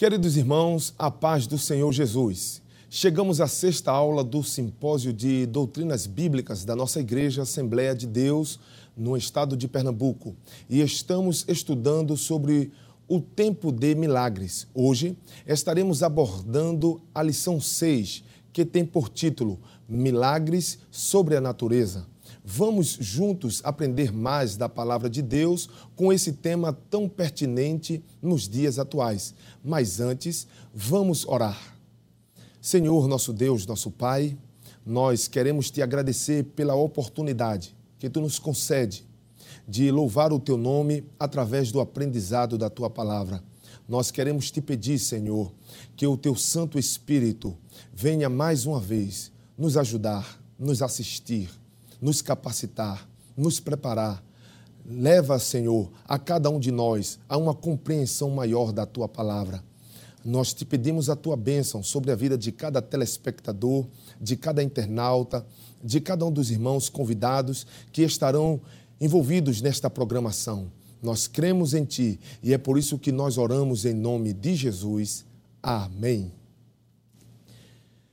Queridos irmãos, a paz do Senhor Jesus. Chegamos à sexta aula do Simpósio de Doutrinas Bíblicas da nossa Igreja Assembleia de Deus, no estado de Pernambuco, e estamos estudando sobre o tempo de milagres. Hoje estaremos abordando a lição 6, que tem por título Milagres sobre a Natureza. Vamos juntos aprender mais da palavra de Deus com esse tema tão pertinente nos dias atuais. Mas antes, vamos orar. Senhor, nosso Deus, nosso Pai, nós queremos te agradecer pela oportunidade que tu nos concede de louvar o teu nome através do aprendizado da tua palavra. Nós queremos te pedir, Senhor, que o teu Santo Espírito venha mais uma vez nos ajudar, nos assistir, nos capacitar, nos preparar. Leva, Senhor, a cada um de nós a uma compreensão maior da tua palavra. Nós te pedimos a tua bênção sobre a vida de cada telespectador, de cada internauta, de cada um dos irmãos convidados que estarão envolvidos nesta programação. Nós cremos em Ti e é por isso que nós oramos em nome de Jesus. Amém.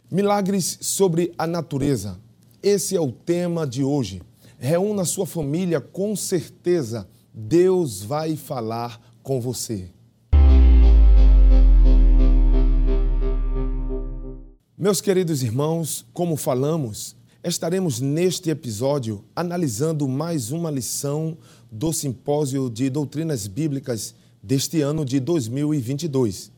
Milagres sobre a natureza. Esse é o tema de hoje. Reúna sua família, com certeza Deus vai falar com você. Meus queridos irmãos, como falamos, estaremos neste episódio analisando mais uma lição do Simpósio de Doutrinas Bíblicas deste ano de 2022.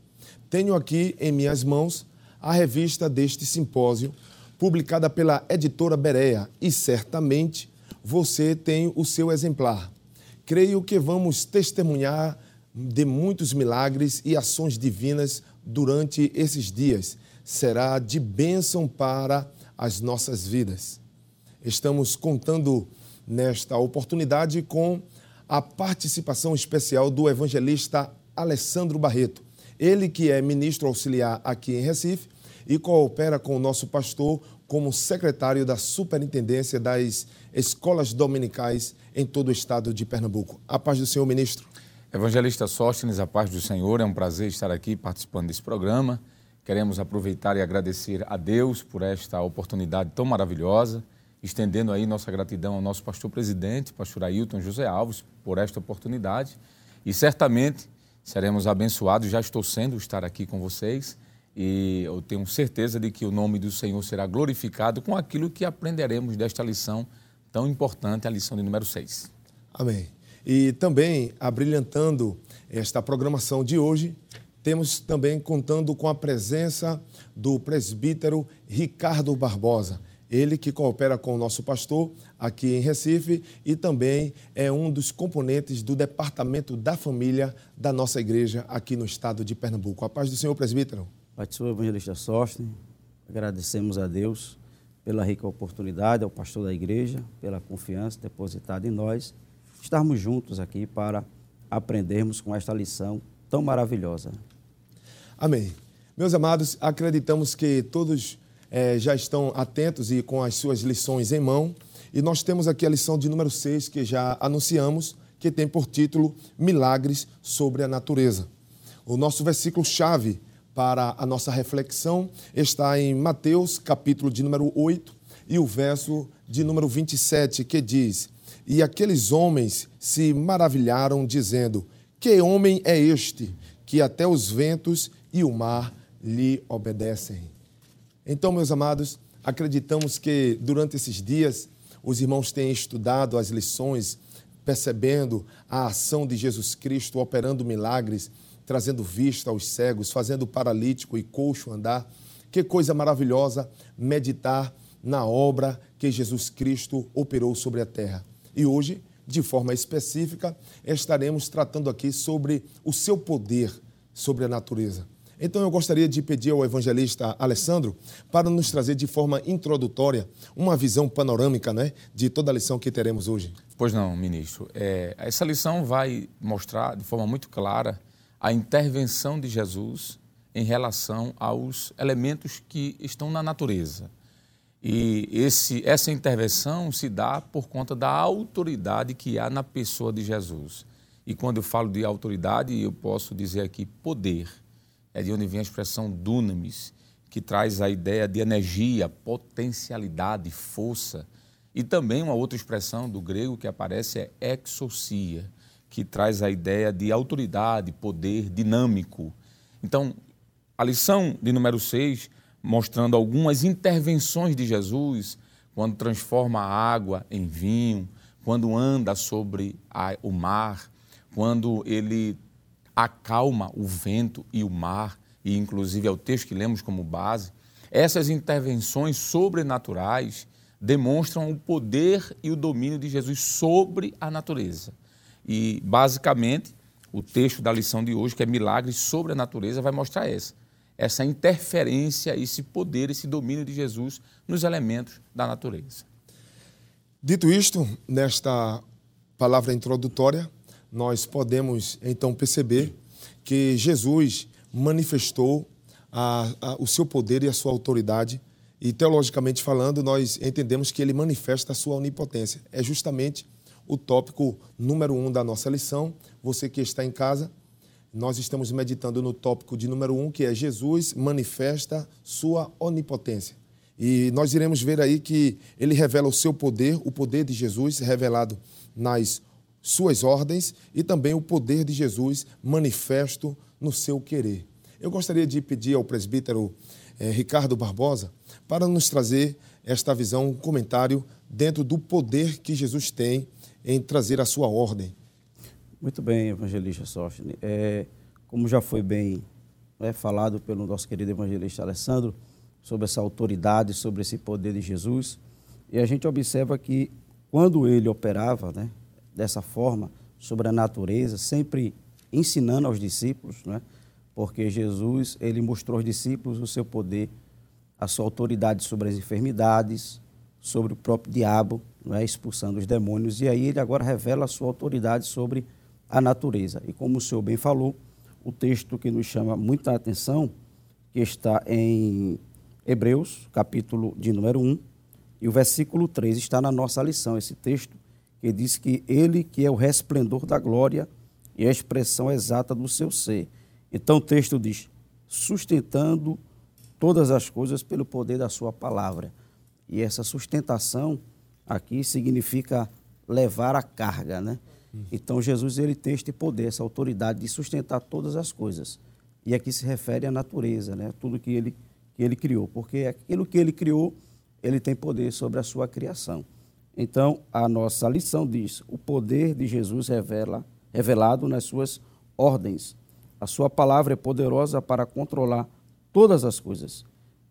Tenho aqui em minhas mãos a revista deste simpósio publicada pela editora Berea, e certamente você tem o seu exemplar. Creio que vamos testemunhar de muitos milagres e ações divinas durante esses dias. Será de bênção para as nossas vidas. Estamos contando nesta oportunidade com a participação especial do evangelista Alessandro Barreto. Ele que é ministro auxiliar aqui em Recife e coopera com o nosso pastor como secretário da Superintendência das Escolas Dominicais em todo o estado de Pernambuco. A paz do Senhor, ministro. Evangelista Sóstenes, a paz do Senhor. É um prazer estar aqui participando desse programa. Queremos aproveitar e agradecer a Deus por esta oportunidade tão maravilhosa, estendendo aí nossa gratidão ao nosso pastor presidente, pastor Ailton José Alves, por esta oportunidade. E certamente seremos abençoados, já estou sendo estar aqui com vocês e eu tenho certeza de que o nome do Senhor será glorificado com aquilo que aprenderemos desta lição tão importante, a lição de número 6. Amém. E também, abrilhantando esta programação de hoje, temos também contando com a presença do presbítero Ricardo Barbosa, ele que coopera com o nosso pastor aqui em Recife e também é um dos componentes do Departamento da Família da nossa igreja aqui no estado de Pernambuco. A paz do Senhor, presbítero. Pastor Evangelista Sostene, agradecemos a Deus pela rica oportunidade, ao pastor da igreja, pela confiança depositada em nós, estarmos juntos aqui para aprendermos com esta lição tão maravilhosa. Amém. Meus amados, acreditamos que todos é, já estão atentos e com as suas lições em mão. E nós temos aqui a lição de número 6, que já anunciamos, que tem por título Milagres sobre a Natureza. O nosso versículo-chave para a nossa reflexão está em Mateus, capítulo de número 8, e o verso de número 27, que diz: E aqueles homens se maravilharam, dizendo: Que homem é este, que até os ventos e o mar lhe obedecem? Então, meus amados, acreditamos que durante esses dias os irmãos têm estudado as lições, percebendo a ação de Jesus Cristo operando milagres trazendo vista aos cegos, fazendo o paralítico e coxo andar. Que coisa maravilhosa meditar na obra que Jesus Cristo operou sobre a terra. E hoje, de forma específica, estaremos tratando aqui sobre o seu poder sobre a natureza. Então eu gostaria de pedir ao evangelista Alessandro para nos trazer de forma introdutória uma visão panorâmica né, de toda a lição que teremos hoje. Pois não, ministro. É, essa lição vai mostrar de forma muito clara a intervenção de Jesus em relação aos elementos que estão na natureza. E esse, essa intervenção se dá por conta da autoridade que há na pessoa de Jesus. E quando eu falo de autoridade, eu posso dizer aqui poder. é de onde vem a expressão dunamis, que traz a ideia de energia, potencialidade, força. E também uma outra expressão do grego que aparece é exousia, que traz a ideia de autoridade, poder dinâmico. Então, a lição de número 6, mostrando algumas intervenções de Jesus, quando transforma a água em vinho, quando anda sobre a, o mar, quando ele acalma o vento e o mar, e inclusive é o texto que lemos como base, essas intervenções sobrenaturais demonstram o poder e o domínio de Jesus sobre a natureza. E, basicamente, o texto da lição de hoje, que é Milagres sobre a Natureza, vai mostrar essa. Essa interferência, esse poder, esse domínio de Jesus nos elementos da natureza. Dito isto, nesta palavra introdutória, nós podemos então perceber que Jesus manifestou a, a, o seu poder e a sua autoridade. E teologicamente falando, nós entendemos que ele manifesta a sua onipotência. É justamente o tópico número um da nossa lição. Você que está em casa, nós estamos meditando no tópico de número um, que é Jesus manifesta sua onipotência. E nós iremos ver aí que ele revela o seu poder, o poder de Jesus revelado nas suas ordens e também o poder de Jesus manifesto no seu querer. Eu gostaria de pedir ao presbítero eh, Ricardo Barbosa para nos trazer esta visão, um comentário dentro do poder que Jesus tem em trazer a sua ordem. Muito bem, evangelista Sófine. É, como já foi bem é, falado pelo nosso querido evangelista Alessandro, sobre essa autoridade, sobre esse poder de Jesus, e a gente observa que quando ele operava né, dessa forma sobre a natureza, sempre ensinando aos discípulos, né, porque Jesus ele mostrou aos discípulos o seu poder, a sua autoridade sobre as enfermidades, sobre o próprio diabo, é, expulsando os demônios, e aí ele agora revela a sua autoridade sobre a natureza. E como o senhor bem falou, o texto que nos chama muita atenção, que está em Hebreus, capítulo de número 1, e o versículo 3 está na nossa lição, esse texto que diz que ele que é o resplendor da glória e a expressão exata do seu ser. Então o texto diz: sustentando todas as coisas pelo poder da sua palavra. E essa sustentação aqui significa levar a carga, né? Então Jesus ele tem este poder, essa autoridade de sustentar todas as coisas. E aqui se refere à natureza, né? Tudo que ele que ele criou, porque aquilo que ele criou, ele tem poder sobre a sua criação. Então, a nossa lição diz: o poder de Jesus revela revelado nas suas ordens. A sua palavra é poderosa para controlar todas as coisas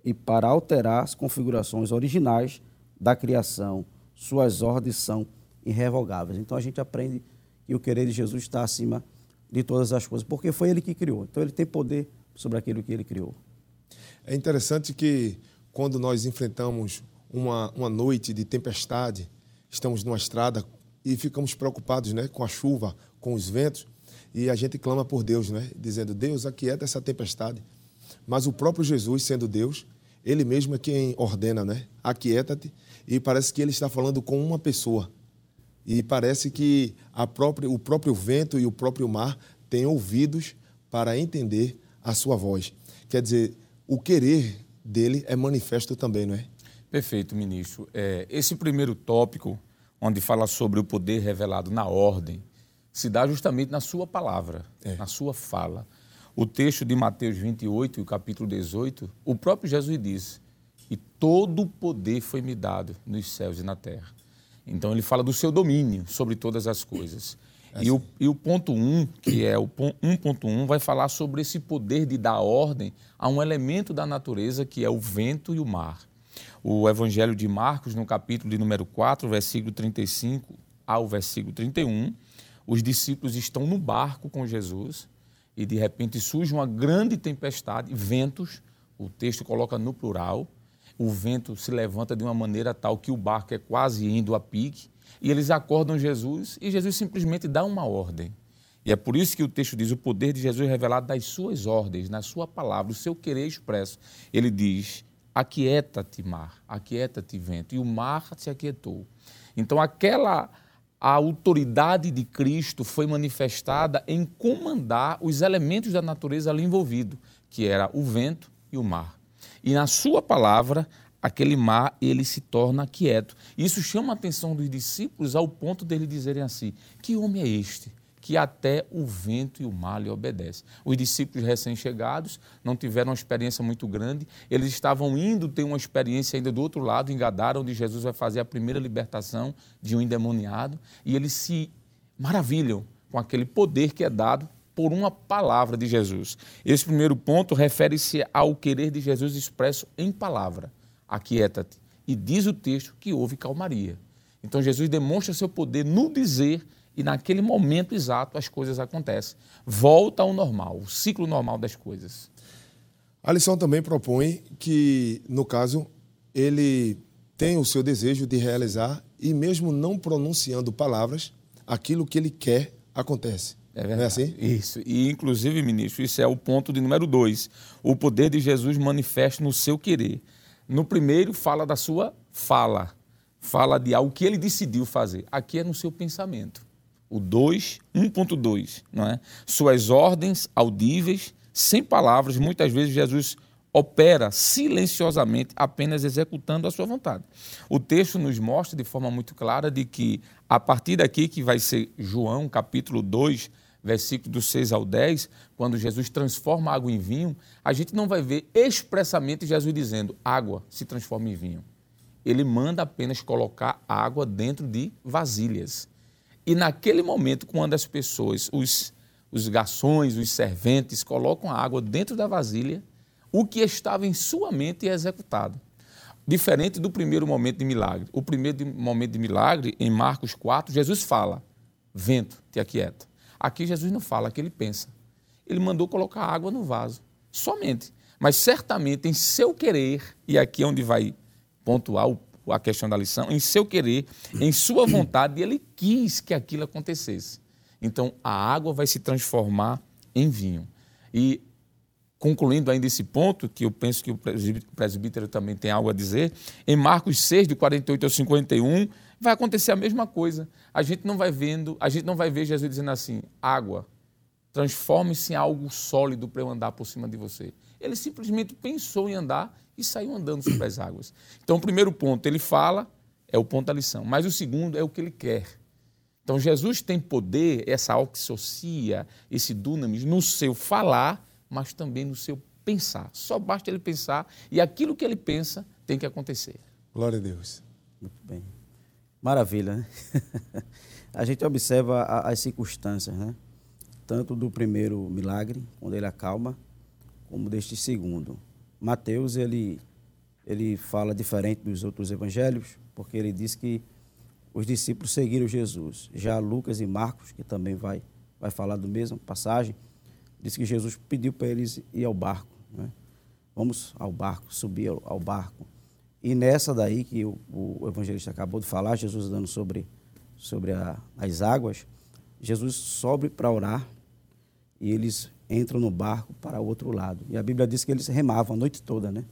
e para alterar as configurações originais da criação suas ordens são irrevogáveis. Então a gente aprende que o querer de Jesus está acima de todas as coisas, porque foi ele que criou. Então ele tem poder sobre aquilo que ele criou. É interessante que quando nós enfrentamos uma, uma noite de tempestade, estamos numa estrada e ficamos preocupados né, com a chuva, com os ventos, e a gente clama por Deus, né, dizendo: Deus, aquieta essa tempestade. Mas o próprio Jesus, sendo Deus, ele mesmo é quem ordena, né? Aquieta-te e parece que ele está falando com uma pessoa. E parece que própria, o próprio vento e o próprio mar têm ouvidos para entender a sua voz. Quer dizer, o querer dele é manifesto também, não é? Perfeito, ministro. É, esse primeiro tópico, onde fala sobre o poder revelado na ordem, se dá justamente na sua palavra, é. na sua fala. O texto de Mateus 28 e o capítulo 18, o próprio Jesus diz: e todo o poder foi me dado nos céus e na terra. Então ele fala do seu domínio sobre todas as coisas. É e, o, e o ponto 1, um, que é o 1.1, um, vai falar sobre esse poder de dar ordem a um elemento da natureza que é o vento e o mar. O Evangelho de Marcos, no capítulo de número 4, versículo 35 ao versículo 31, os discípulos estão no barco com Jesus e de repente surge uma grande tempestade, ventos, o texto coloca no plural, o vento se levanta de uma maneira tal que o barco é quase indo a pique, e eles acordam Jesus e Jesus simplesmente dá uma ordem. E é por isso que o texto diz: o poder de Jesus é revelado das suas ordens, na sua palavra, o seu querer expresso. Ele diz: aquieta-te, mar, aquieta-te, vento. E o mar se aquietou. Então, aquela a autoridade de Cristo foi manifestada em comandar os elementos da natureza ali envolvidos que era o vento e o mar. E na sua palavra, aquele mar ele se torna quieto. Isso chama a atenção dos discípulos ao ponto deles dizerem assim: que homem é este? Que até o vento e o mar lhe obedecem. Os discípulos recém-chegados não tiveram uma experiência muito grande, eles estavam indo ter uma experiência ainda do outro lado, em Gadara, onde Jesus vai fazer a primeira libertação de um endemoniado, e eles se maravilham com aquele poder que é dado por uma palavra de Jesus. Esse primeiro ponto refere-se ao querer de Jesus expresso em palavra. Aquieta-te. E diz o texto que houve calmaria. Então Jesus demonstra seu poder no dizer e naquele momento exato as coisas acontecem. Volta ao normal, o ciclo normal das coisas. A lição também propõe que, no caso, ele tem o seu desejo de realizar e mesmo não pronunciando palavras, aquilo que ele quer acontece. É verdade. Não é assim? Isso. E, inclusive, ministro, isso é o ponto de número dois. O poder de Jesus manifesta no seu querer. No primeiro, fala da sua fala. Fala de algo que ele decidiu fazer. Aqui é no seu pensamento. O 2, 1.2, não é? Suas ordens audíveis, sem palavras, muitas vezes Jesus opera silenciosamente, apenas executando a sua vontade. O texto nos mostra de forma muito clara de que, a partir daqui, que vai ser João, capítulo 2, versículo do 6 ao 10, quando Jesus transforma água em vinho, a gente não vai ver expressamente Jesus dizendo água se transforma em vinho. Ele manda apenas colocar água dentro de vasilhas. E naquele momento, quando as pessoas, os, os garçons, os serventes, colocam a água dentro da vasilha, o que estava em sua mente é executado. Diferente do primeiro momento de milagre. O primeiro momento de milagre, em Marcos 4, Jesus fala: vento, te aquieta. Aqui Jesus não fala, que ele pensa. Ele mandou colocar água no vaso, somente. Mas certamente em seu querer, e aqui é onde vai pontuar a questão da lição, em seu querer, em sua vontade, ele quis que aquilo acontecesse. Então a água vai se transformar em vinho. E concluindo ainda esse ponto, que eu penso que o presbítero também tem algo a dizer, em Marcos 6, de 48 ao 51, vai acontecer a mesma coisa. A gente não vai vendo, a gente não vai ver Jesus dizendo assim: água, transforme-se em algo sólido para eu andar por cima de você. Ele simplesmente pensou em andar e saiu andando sobre as águas. Então, o primeiro ponto, ele fala, é o ponto da lição. Mas o segundo é o que ele quer. Então, Jesus tem poder, essa oxocia, esse dunamis, no seu falar, mas também no seu pensar. Só basta ele pensar e aquilo que ele pensa tem que acontecer. Glória a Deus. Muito bem. Maravilha, né? a gente observa as circunstâncias, né? Tanto do primeiro milagre, quando ele acalma, como deste segundo. Mateus, ele, ele fala diferente dos outros evangelhos, porque ele diz que os discípulos seguiram Jesus. Já Lucas e Marcos, que também vai, vai falar do mesmo passagem, diz que Jesus pediu para eles ir ao barco. Né? Vamos ao barco, subir ao, ao barco. E nessa daí que o, o, evangelista acabou de falar, Jesus dando sobre, sobre a, as águas, Jesus sobe para orar e eles entram no barco para o outro lado. E a Bíblia diz que eles remavam a noite toda, né?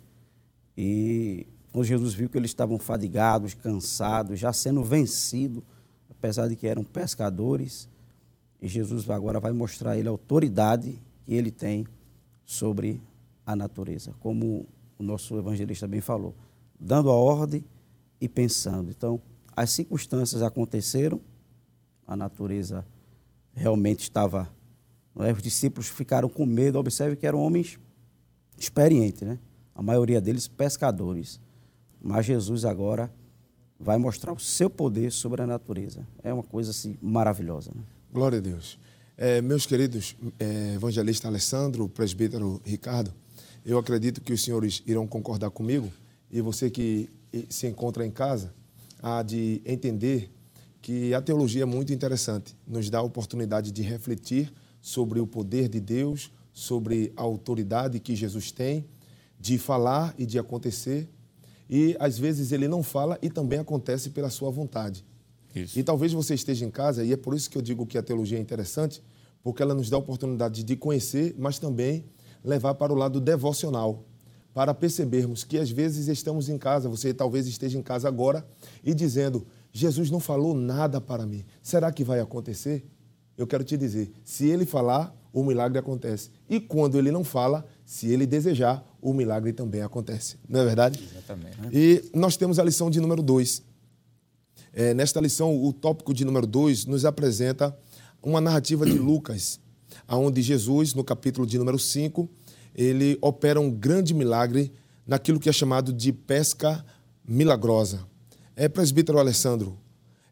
E quando Jesus viu que eles estavam fadigados, cansados, já sendo vencidos, apesar de que eram pescadores, e Jesus agora vai mostrar a ele a autoridade que ele tem sobre a natureza, como o nosso evangelista bem falou dando a ordem e pensando. Então, as circunstâncias aconteceram, a natureza realmente estava. É? Os discípulos ficaram com medo. Observe que eram homens experientes, né? a maioria deles pescadores. Mas Jesus agora vai mostrar o seu poder sobre a natureza. É uma coisa assim, maravilhosa. Né? Glória a Deus. É, meus queridos, é, evangelista Alessandro, presbítero Ricardo, eu acredito que os senhores irão concordar comigo e você que se encontra em casa, há de entender que a teologia é muito interessante, nos dá a oportunidade de refletir sobre o poder de Deus, sobre a autoridade que Jesus tem, de falar e de acontecer. E às vezes ele não fala e também acontece pela sua vontade. Isso. E talvez você esteja em casa, e é por isso que eu digo que a teologia é interessante, porque ela nos dá a oportunidade de conhecer, mas também levar para o lado devocional para percebermos que às vezes estamos em casa, você talvez esteja em casa agora e dizendo: Jesus não falou nada para mim. Será que vai acontecer? Eu quero te dizer, se ele falar, o milagre acontece. E quando ele não fala, se ele desejar, o milagre também acontece. Não é verdade? Exatamente. E nós temos a lição de número 2. É, nesta lição, o tópico de número 2 nos apresenta uma narrativa de Lucas, onde Jesus, no capítulo de número 5, ele opera um grande milagre naquilo que é chamado de pesca milagrosa. É, presbítero Alessandro,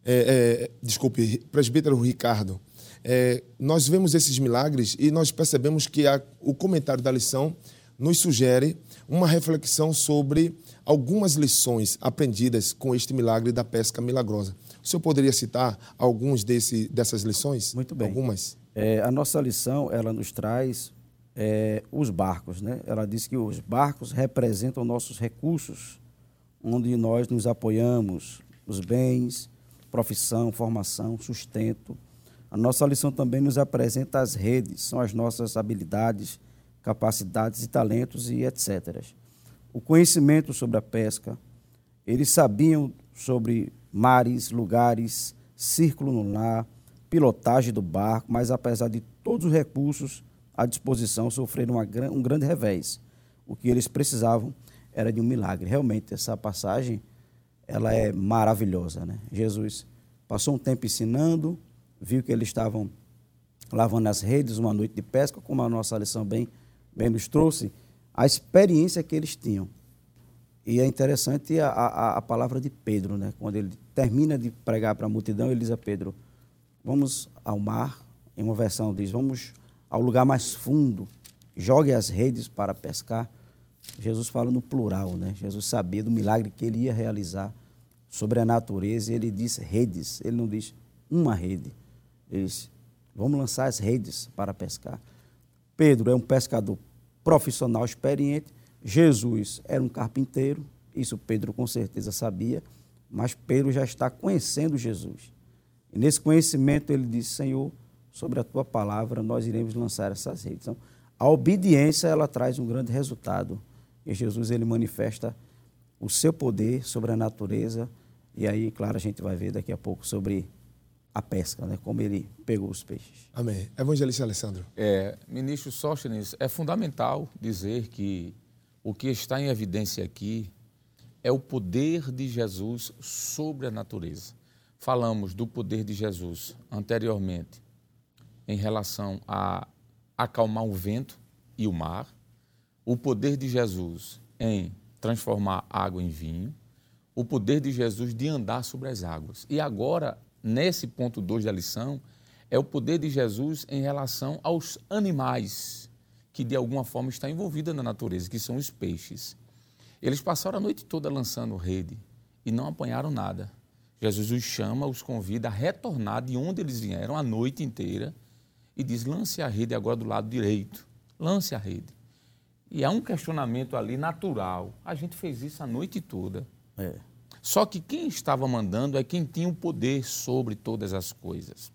é, é, desculpe, presbítero Ricardo, é, nós vemos esses milagres e nós percebemos que a, o comentário da lição nos sugere uma reflexão sobre algumas lições aprendidas com este milagre da pesca milagrosa. O senhor poderia citar alguns desse, dessas lições? Muito bem. Algumas? É, a nossa lição, ela nos traz é, os barcos, né? Ela diz que os barcos representam nossos recursos, onde nós nos apoiamos, os bens, profissão, formação, sustento. A nossa lição também nos apresenta as redes, são as nossas habilidades, capacidades e talentos e etc. O conhecimento sobre a pesca, eles sabiam sobre mares, lugares, círculo no lar, pilotagem do barco, mas apesar de todos os recursos à disposição, sofreram uma, um grande revés. O que eles precisavam era de um milagre. Realmente, essa passagem ela é maravilhosa. Né? Jesus passou um tempo ensinando, viu que eles estavam lavando as redes uma noite de pesca, como a nossa lição bem bem nos trouxe, a experiência que eles tinham. E é interessante a, a, a palavra de Pedro, né? quando ele termina de pregar para a multidão, ele diz a Pedro: Vamos ao mar. Em uma versão diz: Vamos ao lugar mais fundo, jogue as redes para pescar. Jesus fala no plural, né? Jesus sabia do milagre que ele ia realizar sobre a natureza e ele diz redes, ele não diz uma rede. Ele diz: Vamos lançar as redes para pescar. Pedro é um pescador profissional experiente, Jesus era um carpinteiro, isso Pedro com certeza sabia, mas Pedro já está conhecendo Jesus. E nesse conhecimento ele disse: Senhor, sobre a tua palavra nós iremos lançar essas redes. Então, a obediência ela traz um grande resultado. E Jesus ele manifesta o seu poder sobre a natureza. E aí, claro, a gente vai ver daqui a pouco sobre a pesca, né? como ele pegou os peixes. Amém. Evangelista Alessandro. É, ministro Sóstenes, é fundamental dizer que o que está em evidência aqui é o poder de Jesus sobre a natureza. Falamos do poder de Jesus anteriormente em relação a acalmar o vento e o mar, o poder de Jesus em transformar água em vinho, o poder de Jesus de andar sobre as águas. E agora nesse ponto 2 da lição, é o poder de Jesus em relação aos animais que de alguma forma estão envolvidos na natureza, que são os peixes. Eles passaram a noite toda lançando rede e não apanharam nada. Jesus os chama, os convida a retornar de onde eles vieram a noite inteira e diz: lance a rede agora do lado direito. Lance a rede. E há um questionamento ali natural. A gente fez isso a noite toda. É. Só que quem estava mandando é quem tinha o poder sobre todas as coisas.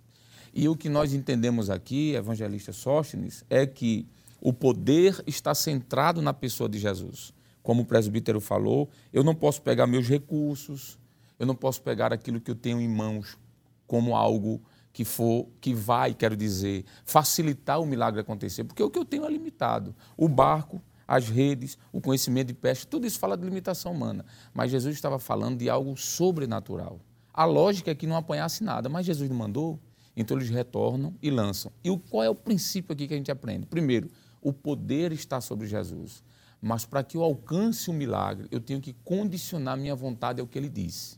E o que nós entendemos aqui, evangelista Sóstenes, é que o poder está centrado na pessoa de Jesus. Como o presbítero falou, eu não posso pegar meus recursos, eu não posso pegar aquilo que eu tenho em mãos como algo que for que vai, quero dizer, facilitar o milagre acontecer, porque o que eu tenho é limitado. O barco as redes, o conhecimento de pesca, tudo isso fala de limitação humana. Mas Jesus estava falando de algo sobrenatural. A lógica é que não apanhasse nada, mas Jesus não mandou, então eles retornam e lançam. E qual é o princípio aqui que a gente aprende? Primeiro, o poder está sobre Jesus. Mas para que eu alcance o milagre, eu tenho que condicionar minha vontade ao que ele disse.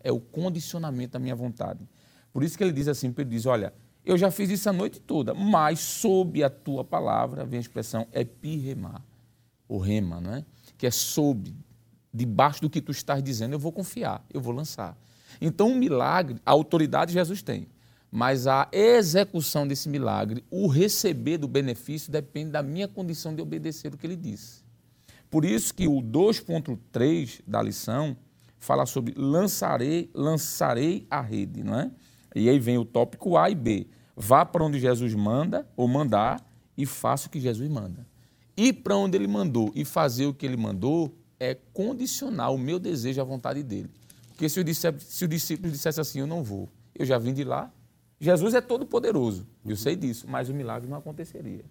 É o condicionamento da minha vontade. Por isso que ele diz assim, ele diz, olha, eu já fiz isso a noite toda, mas sob a tua palavra, vem a expressão epiremar o rema, não é? que é sob, debaixo do que tu estás dizendo, eu vou confiar, eu vou lançar. Então, o milagre, a autoridade Jesus tem, mas a execução desse milagre, o receber do benefício, depende da minha condição de obedecer o que ele disse. Por isso que o 2.3 da lição fala sobre lançarei, lançarei a rede, não é? E aí vem o tópico A e B. Vá para onde Jesus manda ou mandar e faça o que Jesus manda ir para onde ele mandou e fazer o que ele mandou é condicionar o meu desejo à vontade dele. Porque se o, discípulo, se o discípulo dissesse assim, eu não vou, eu já vim de lá, Jesus é todo poderoso, eu sei disso, mas o milagre não aconteceria.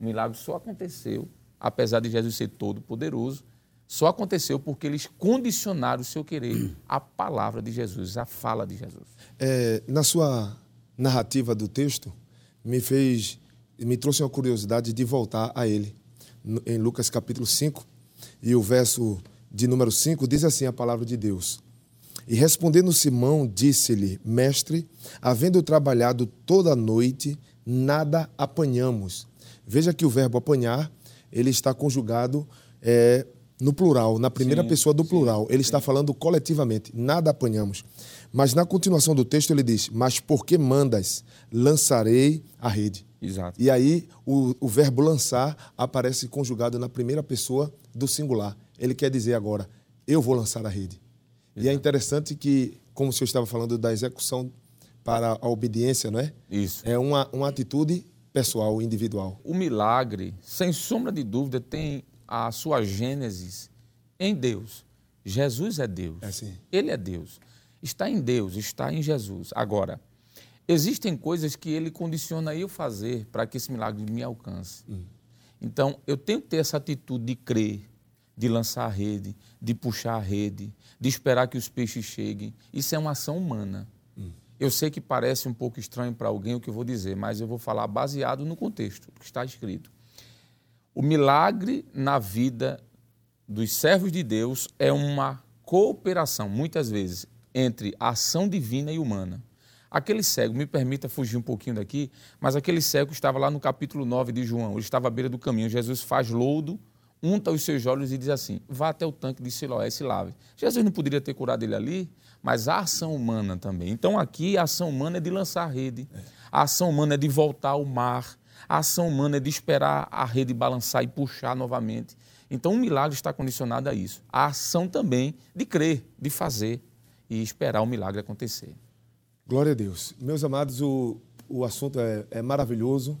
O milagre só aconteceu, apesar de Jesus ser todo poderoso, só aconteceu porque eles condicionaram o seu querer à palavra de Jesus, à fala de Jesus. É, na sua narrativa do texto, me fez, me trouxe uma curiosidade de voltar a ele. Em Lucas capítulo 5, e o verso de número 5 diz assim a palavra de Deus. E respondendo Simão, disse-lhe: Mestre, havendo trabalhado toda a noite, nada apanhamos. Veja que o verbo apanhar, ele está conjugado é, no plural, na primeira sim, pessoa do plural. Sim, ele sim. está falando coletivamente, nada apanhamos. Mas na continuação do texto ele diz: Mas porque mandas, lançarei a rede. Exato. E aí o, o verbo lançar aparece conjugado na primeira pessoa do singular. Ele quer dizer agora: Eu vou lançar a rede. Exato. E é interessante que, como o senhor estava falando da execução para a obediência, não é? Isso. É uma, uma atitude pessoal, individual. O milagre, sem sombra de dúvida, tem a sua gênese em Deus. Jesus é Deus. É assim. Ele é Deus. Está em Deus, está em Jesus. Agora, existem coisas que ele condiciona eu fazer para que esse milagre me alcance. Hum. Então, eu tenho que ter essa atitude de crer, de lançar a rede, de puxar a rede, de esperar que os peixes cheguem. Isso é uma ação humana. Hum. Eu sei que parece um pouco estranho para alguém o que eu vou dizer, mas eu vou falar baseado no contexto que está escrito. O milagre na vida dos servos de Deus é uma cooperação, muitas vezes, entre a ação divina e humana. Aquele cego, me permita fugir um pouquinho daqui, mas aquele cego estava lá no capítulo 9 de João, ele estava à beira do caminho. Jesus faz lodo, unta os seus olhos e diz assim: vá até o tanque de Siloé e se lave. Jesus não poderia ter curado ele ali, mas a ação humana também. Então aqui a ação humana é de lançar a rede, a ação humana é de voltar ao mar, a ação humana é de esperar a rede balançar e puxar novamente. Então, um milagre está condicionado a isso. A ação também de crer, de fazer e esperar o milagre acontecer. Glória a Deus. Meus amados, o, o assunto é, é maravilhoso,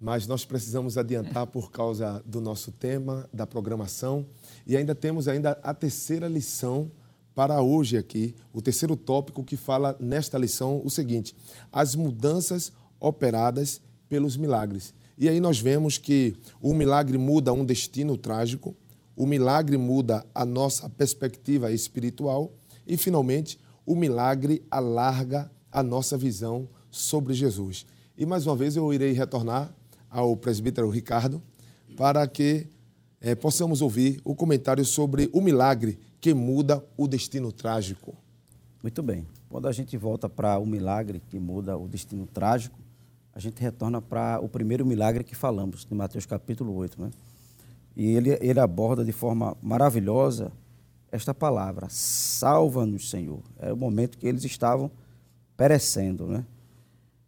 mas nós precisamos adiantar por causa do nosso tema, da programação. E ainda temos ainda a terceira lição para hoje aqui, o terceiro tópico que fala nesta lição o seguinte: as mudanças operadas pelos milagres. E aí nós vemos que o milagre muda um destino trágico, o milagre muda a nossa perspectiva espiritual e, finalmente, o milagre alarga a nossa visão sobre Jesus. E mais uma vez eu irei retornar ao presbítero Ricardo para que é, possamos ouvir o comentário sobre o milagre que muda o destino trágico. Muito bem. Quando a gente volta para o milagre que muda o destino trágico, a gente retorna para o primeiro milagre que falamos, de Mateus capítulo 8. Né? E ele, ele aborda de forma maravilhosa esta palavra: salva-nos, Senhor. É o momento que eles estavam perecendo. Né?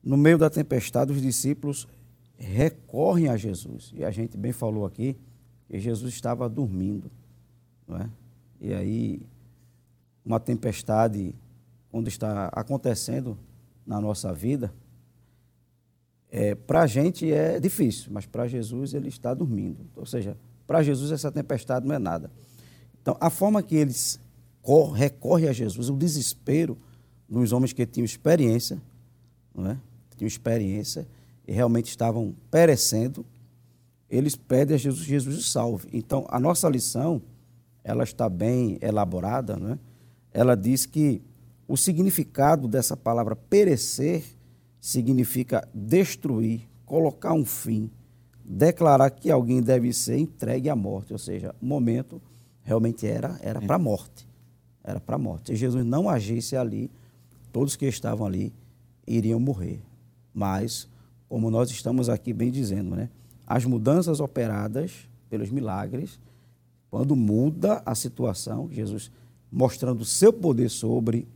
No meio da tempestade, os discípulos recorrem a Jesus. E a gente bem falou aqui que Jesus estava dormindo. Não é? E aí, uma tempestade, quando está acontecendo na nossa vida, é, para a gente é difícil, mas para Jesus ele está dormindo. Ou seja, para Jesus essa tempestade não é nada. Então, a forma que eles recorrem a Jesus, o desespero dos homens que tinham experiência, não é? tinham experiência e realmente estavam perecendo, eles pedem a Jesus, Jesus os salve. Então, a nossa lição, ela está bem elaborada, né? ela diz que o significado dessa palavra perecer significa destruir, colocar um fim, declarar que alguém deve ser entregue à morte, ou seja, o momento realmente era era para a morte. Era para a morte. Se Jesus não agisse ali, todos que estavam ali iriam morrer. Mas, como nós estamos aqui bem dizendo, né? as mudanças operadas pelos milagres, quando muda a situação, Jesus mostrando seu poder sobre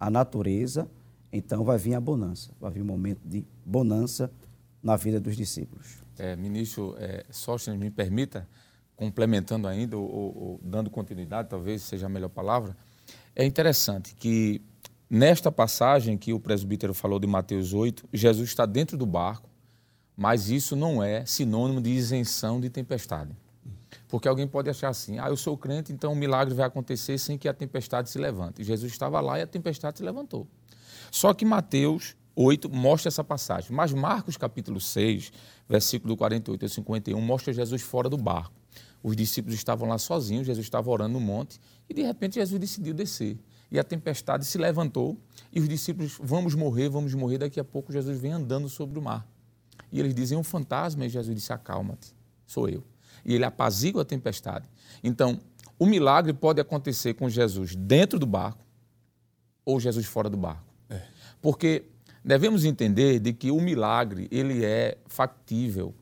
a natureza, então vai vir a bonança, vai vir um momento de bonança na vida dos discípulos. É, ministro é, Sóstenes, me permita, complementando ainda, ou, ou, dando continuidade, talvez seja a melhor palavra, é interessante que nesta passagem que o presbítero falou de Mateus 8, Jesus está dentro do barco, mas isso não é sinônimo de isenção de tempestade. Porque alguém pode achar assim, ah, eu sou crente, então o milagre vai acontecer sem que a tempestade se levante. Jesus estava lá e a tempestade se levantou. Só que Mateus 8 mostra essa passagem. Mas Marcos capítulo 6, versículo 48 a 51, mostra Jesus fora do barco. Os discípulos estavam lá sozinhos, Jesus estava orando no monte e de repente Jesus decidiu descer. E a tempestade se levantou e os discípulos, vamos morrer, vamos morrer, daqui a pouco Jesus vem andando sobre o mar. E eles dizem, um fantasma, e Jesus disse, acalma-te, sou eu. E ele apazigua a tempestade. Então, o milagre pode acontecer com Jesus dentro do barco ou Jesus fora do barco. Porque devemos entender de que o milagre, ele é factível,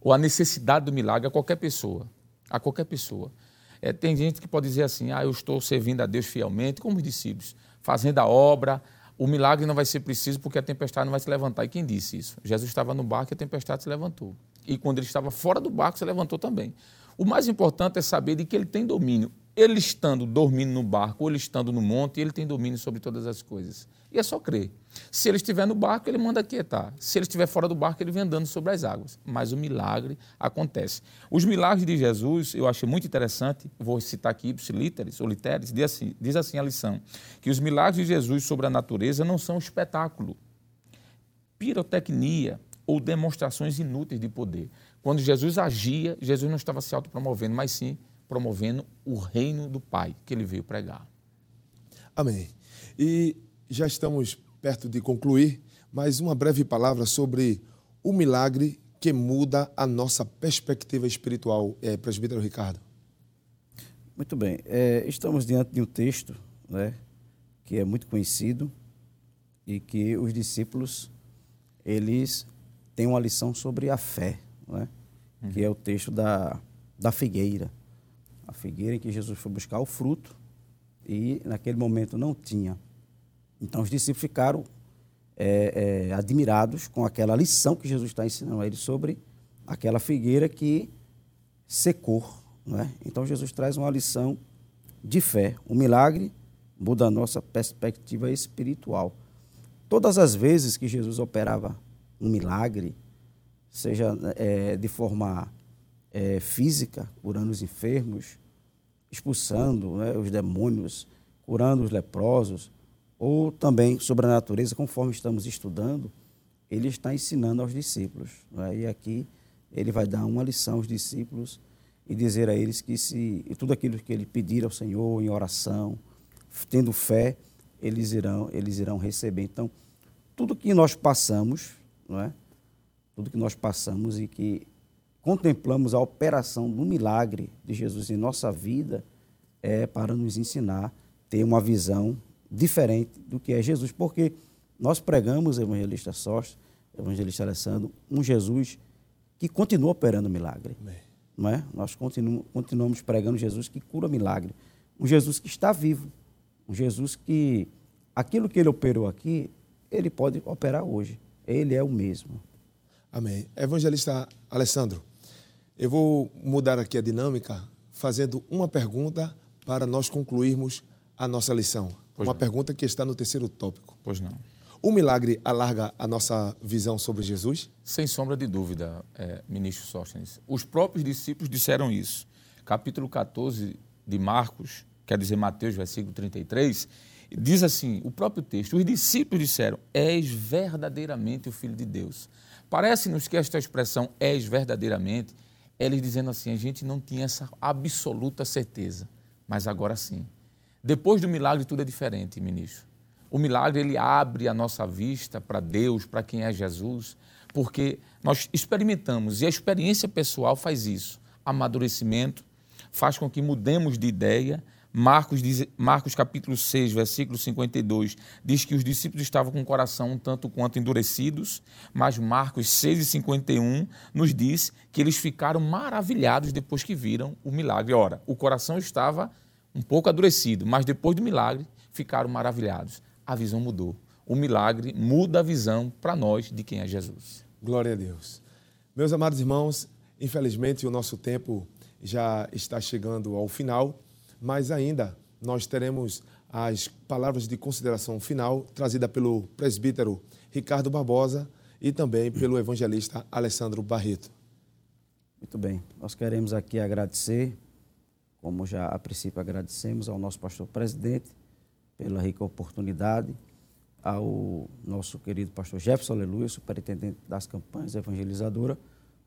ou a necessidade do milagre a qualquer pessoa, a qualquer pessoa. É, tem gente que pode dizer assim, ah, eu estou servindo a Deus fielmente, como os discípulos, fazendo a obra, o milagre não vai ser preciso porque a tempestade não vai se levantar. E quem disse isso? Jesus estava no barco e a tempestade se levantou. E quando ele estava fora do barco, se levantou também. O mais importante é saber de que ele tem domínio. Ele estando dormindo no barco ou ele estando no monte, ele tem domínio sobre todas as coisas. E é só crer. Se ele estiver no barco, ele manda quietar. Se ele estiver fora do barco, ele vem andando sobre as águas. Mas o milagre acontece. Os milagres de Jesus, eu acho muito interessante, vou citar aqui ipsilíteres ou diz assim, diz assim a lição, que os milagres de Jesus sobre a natureza não são espetáculo, pirotecnia ou demonstrações inúteis de poder. Quando Jesus agia, Jesus não estava se autopromovendo, mas sim promovendo o reino do Pai que ele veio pregar. Amém. E já estamos perto de concluir, mas uma breve palavra sobre o milagre que muda a nossa perspectiva espiritual, é, presbítero Ricardo. Muito bem. É, estamos diante de um texto né, que é muito conhecido e que os discípulos eles têm uma lição sobre a fé, né, uhum. que é o texto da, da figueira. A figueira em que Jesus foi buscar o fruto e naquele momento não tinha. Então os discípulos ficaram é, é, admirados com aquela lição que Jesus está ensinando a eles sobre aquela figueira que secou. É? Então Jesus traz uma lição de fé. O milagre muda a nossa perspectiva espiritual. Todas as vezes que Jesus operava um milagre, seja é, de forma é, física, curando os enfermos, expulsando né, os demônios, curando os leprosos, ou também sobre a natureza, conforme estamos estudando, ele está ensinando aos discípulos. Né? E aqui ele vai dar uma lição aos discípulos e dizer a eles que se tudo aquilo que ele pedir ao Senhor em oração, tendo fé, eles irão, eles irão receber. Então, tudo que nós passamos, não é? Tudo que nós passamos e que contemplamos a operação do milagre de Jesus em nossa vida é para nos ensinar ter uma visão diferente do que é Jesus, porque nós pregamos, evangelista Sócio, evangelista Alessandro, um Jesus que continua operando milagre. Amém. Não é? Nós continuamos, continuamos pregando Jesus que cura milagre. Um Jesus que está vivo. Um Jesus que aquilo que ele operou aqui, ele pode operar hoje. Ele é o mesmo. Amém. Evangelista Alessandro, eu vou mudar aqui a dinâmica fazendo uma pergunta para nós concluirmos a nossa lição. Pois uma não. pergunta que está no terceiro tópico. Pois não. O milagre alarga a nossa visão sobre Jesus? Sem sombra de dúvida, é, ministro Sóstenes. Os próprios discípulos disseram isso. Capítulo 14 de Marcos, quer dizer Mateus, versículo 33, diz assim, o próprio texto, os discípulos disseram, és verdadeiramente o Filho de Deus. Parece-nos que esta expressão, és verdadeiramente, eles dizendo assim, a gente não tinha essa absoluta certeza, mas agora sim. Depois do milagre, tudo é diferente, ministro. O milagre ele abre a nossa vista para Deus, para quem é Jesus, porque nós experimentamos e a experiência pessoal faz isso. Amadurecimento faz com que mudemos de ideia. Marcos, diz, Marcos capítulo 6, versículo 52, diz que os discípulos estavam com o coração um tanto quanto endurecidos, mas Marcos 6 e 51 nos diz que eles ficaram maravilhados depois que viram o milagre. Ora, o coração estava um pouco adurecido, mas depois do milagre ficaram maravilhados. A visão mudou. O milagre muda a visão para nós de quem é Jesus. Glória a Deus. Meus amados irmãos, infelizmente o nosso tempo já está chegando ao final, mas ainda nós teremos as palavras de consideração final trazida pelo presbítero Ricardo Barbosa e também pelo evangelista Alessandro Barreto. Muito bem, nós queremos aqui agradecer como já a princípio agradecemos ao nosso pastor presidente pela rica oportunidade, ao nosso querido pastor Jefferson Aleluia, superintendente das campanhas evangelizadora,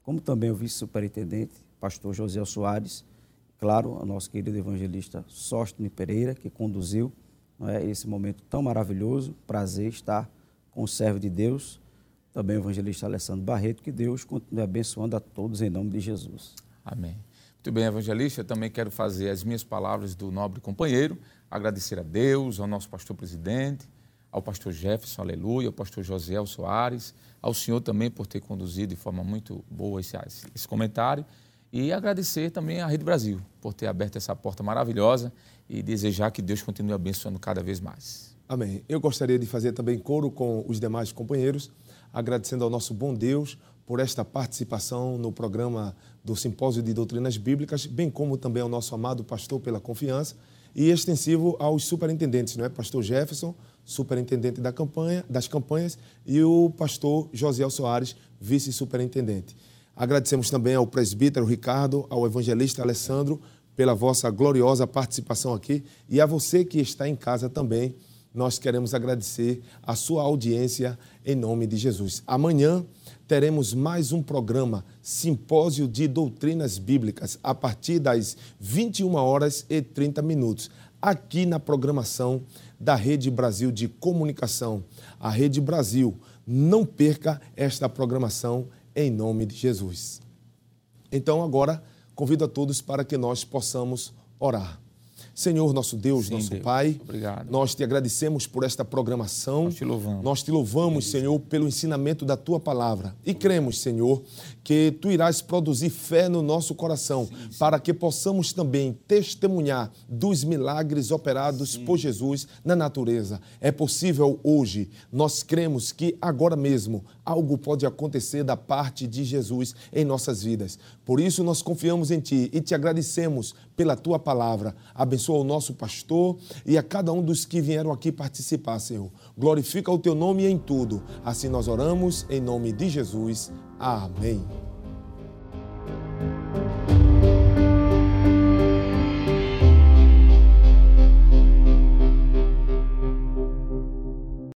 como também o vice-superintendente, pastor José Soares, claro, o nosso querido evangelista Sóstene Pereira, que conduziu é, esse momento tão maravilhoso. Prazer estar com o servo de Deus, também o evangelista Alessandro Barreto, que Deus continue abençoando a todos em nome de Jesus. Amém. Muito bem, evangelista, eu também quero fazer as minhas palavras do nobre companheiro, agradecer a Deus, ao nosso pastor presidente, ao pastor Jefferson, aleluia, ao pastor José Soares, ao senhor também por ter conduzido de forma muito boa esse, esse comentário e agradecer também à Rede Brasil por ter aberto essa porta maravilhosa e desejar que Deus continue abençoando cada vez mais. Amém. Eu gostaria de fazer também coro com os demais companheiros, agradecendo ao nosso bom Deus por esta participação no programa do Simpósio de Doutrinas Bíblicas, bem como também ao nosso amado pastor pela confiança e extensivo aos superintendentes, não é? Pastor Jefferson, superintendente da campanha, das campanhas, e o pastor Josiel Soares, vice-superintendente. Agradecemos também ao presbítero Ricardo, ao evangelista Alessandro, pela vossa gloriosa participação aqui e a você que está em casa também. Nós queremos agradecer a sua audiência em nome de Jesus. Amanhã teremos mais um programa Simpósio de Doutrinas Bíblicas a partir das 21 horas e 30 minutos, aqui na programação da Rede Brasil de Comunicação, a Rede Brasil. Não perca esta programação em nome de Jesus. Então, agora, convido a todos para que nós possamos orar. Senhor, nosso Deus, Sim, nosso Deus. Pai, Obrigado. nós te agradecemos por esta programação. Nós te louvamos. Nós te louvamos, Senhor, pelo ensinamento da tua palavra. E cremos, Senhor, que tu irás produzir fé no nosso coração, sim, sim. para que possamos também testemunhar dos milagres operados sim. por Jesus na natureza. É possível hoje. Nós cremos que agora mesmo algo pode acontecer da parte de Jesus em nossas vidas. Por isso nós confiamos em ti e te agradecemos pela tua palavra. Abençoa o nosso pastor e a cada um dos que vieram aqui participar, Senhor. Glorifica o teu nome em tudo. Assim nós oramos em nome de Jesus. Amém.